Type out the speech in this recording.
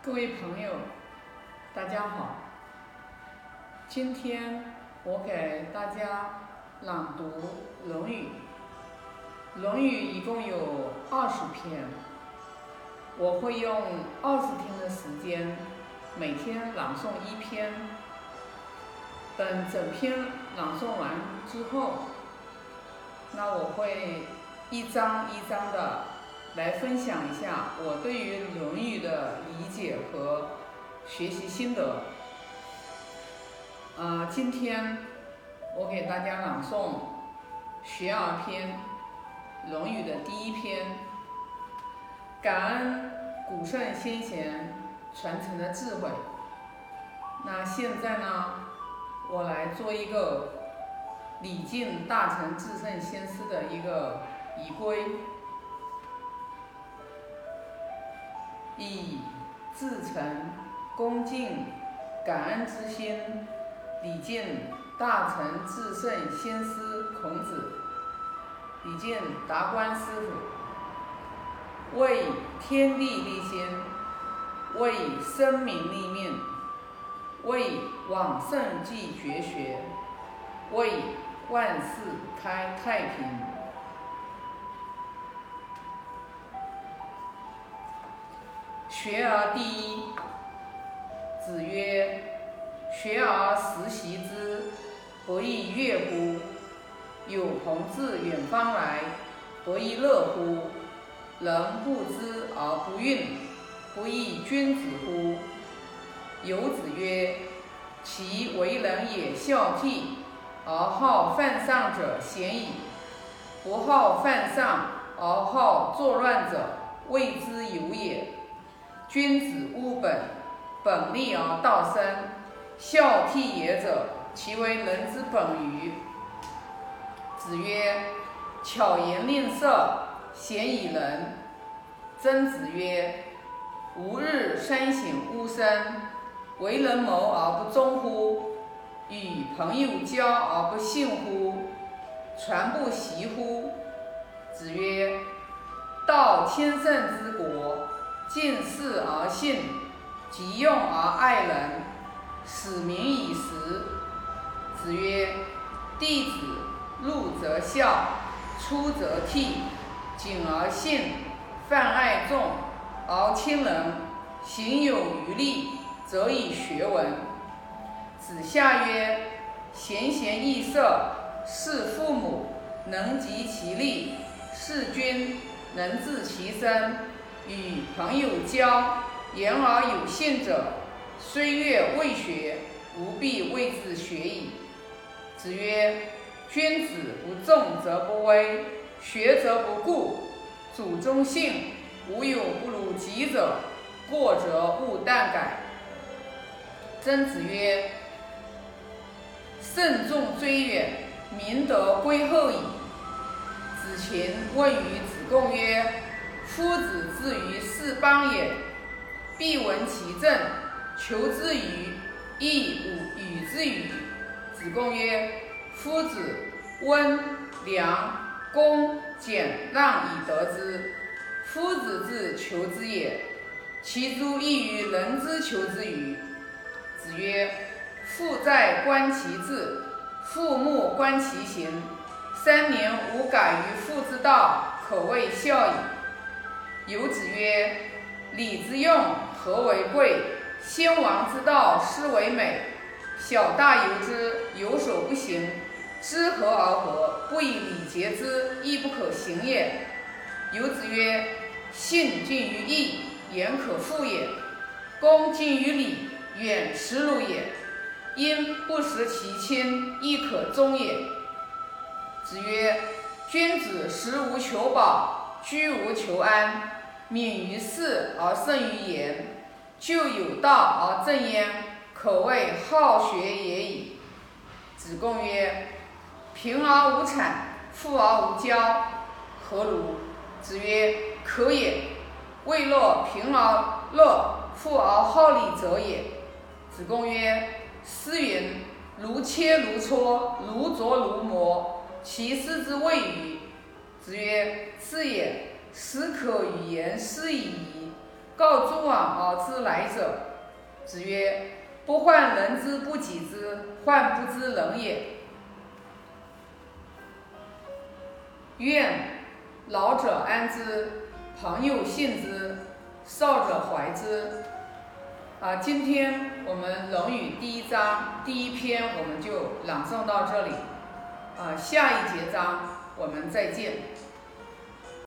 各位朋友，大家好。今天我给大家朗读《论语》。《论语》一共有二十篇，我会用二十天的时间，每天朗诵一篇。等整篇朗诵完之后，那我会一章一章的来分享一下我对于《》和学习心得。呃，今天我给大家朗诵《学而篇》《论语》的第一篇，感恩古圣先贤传承的智慧。那现在呢？我来做一个礼敬大成至圣先师的一个仪规，以至诚、恭敬、感恩之心礼敬大成至圣先师孔子，礼敬达观师傅，为天地立心，为生民立命。为往圣继绝学，为万世开太平。学而第一。子曰：“学而时习之，不亦说乎？有朋自远方来，不亦乐乎？人不知而不愠，不亦君子乎？”有子曰：“其为人也孝悌，而好犯上者鲜矣；不好犯上而好作乱者，谓之有也。君子务本，本立而道生。孝悌也者，其为人之本与？”子曰：“巧言令色，鲜矣仁。”曾子曰：“吾日三省吾身。”为人谋而不忠乎？与朋友交而不信乎？传不习乎？子曰：道天圣之国，敬事而信，急用而爱人，使民以时。子曰：弟子入则孝，出则悌，谨而信，泛爱众而亲仁，行有余力。则以学文。子夏曰：“贤贤易色，事父母，能及其力；事君，能治其身。与朋友交，言而有信者，虽月未学，吾必谓之学矣。”子曰：“君子不重则不威，学则不固。主忠信，无有不如己者。过则勿惮改。”曾子曰：“慎重追远，明德归后矣。”子禽问于子贡曰：“夫子至于是邦也，必闻其政，求之与？亦吾与之与？”子贡曰：“夫子温良恭俭让以得之，夫子之求之也。其诸异于人之求之与？”子曰：“父在，观其志；父目，观其行。三年无改于父之道，可谓孝矣。”有子曰：“礼之用，和为贵；先王之道，斯为美。小大由之，有所不行，知和而和，不以礼节之，亦不可行也。”有子曰：“信近于义，言可复也；恭近于礼。”远耻辱也，因不识其亲，亦可忠也。子曰：君子食无求饱，居无求安，敏于事而慎于言，就有道而正焉，可谓好学也已。子贡曰：贫而无谄，富而无骄，何如？子曰：可也。未若贫而乐，富而好礼者也。子贡曰：“诗云：‘如切如磋，如琢如磨。’其斯之谓与？”子曰：“是也。始可与言诗矣。告诸往而知来者。子曰：不患人之不己知，患不知人也。愿老者安之，朋友信之，少者怀之。啊，今天我们《论语》第一章第一篇我们就朗诵到这里。啊，下一节章我们再见。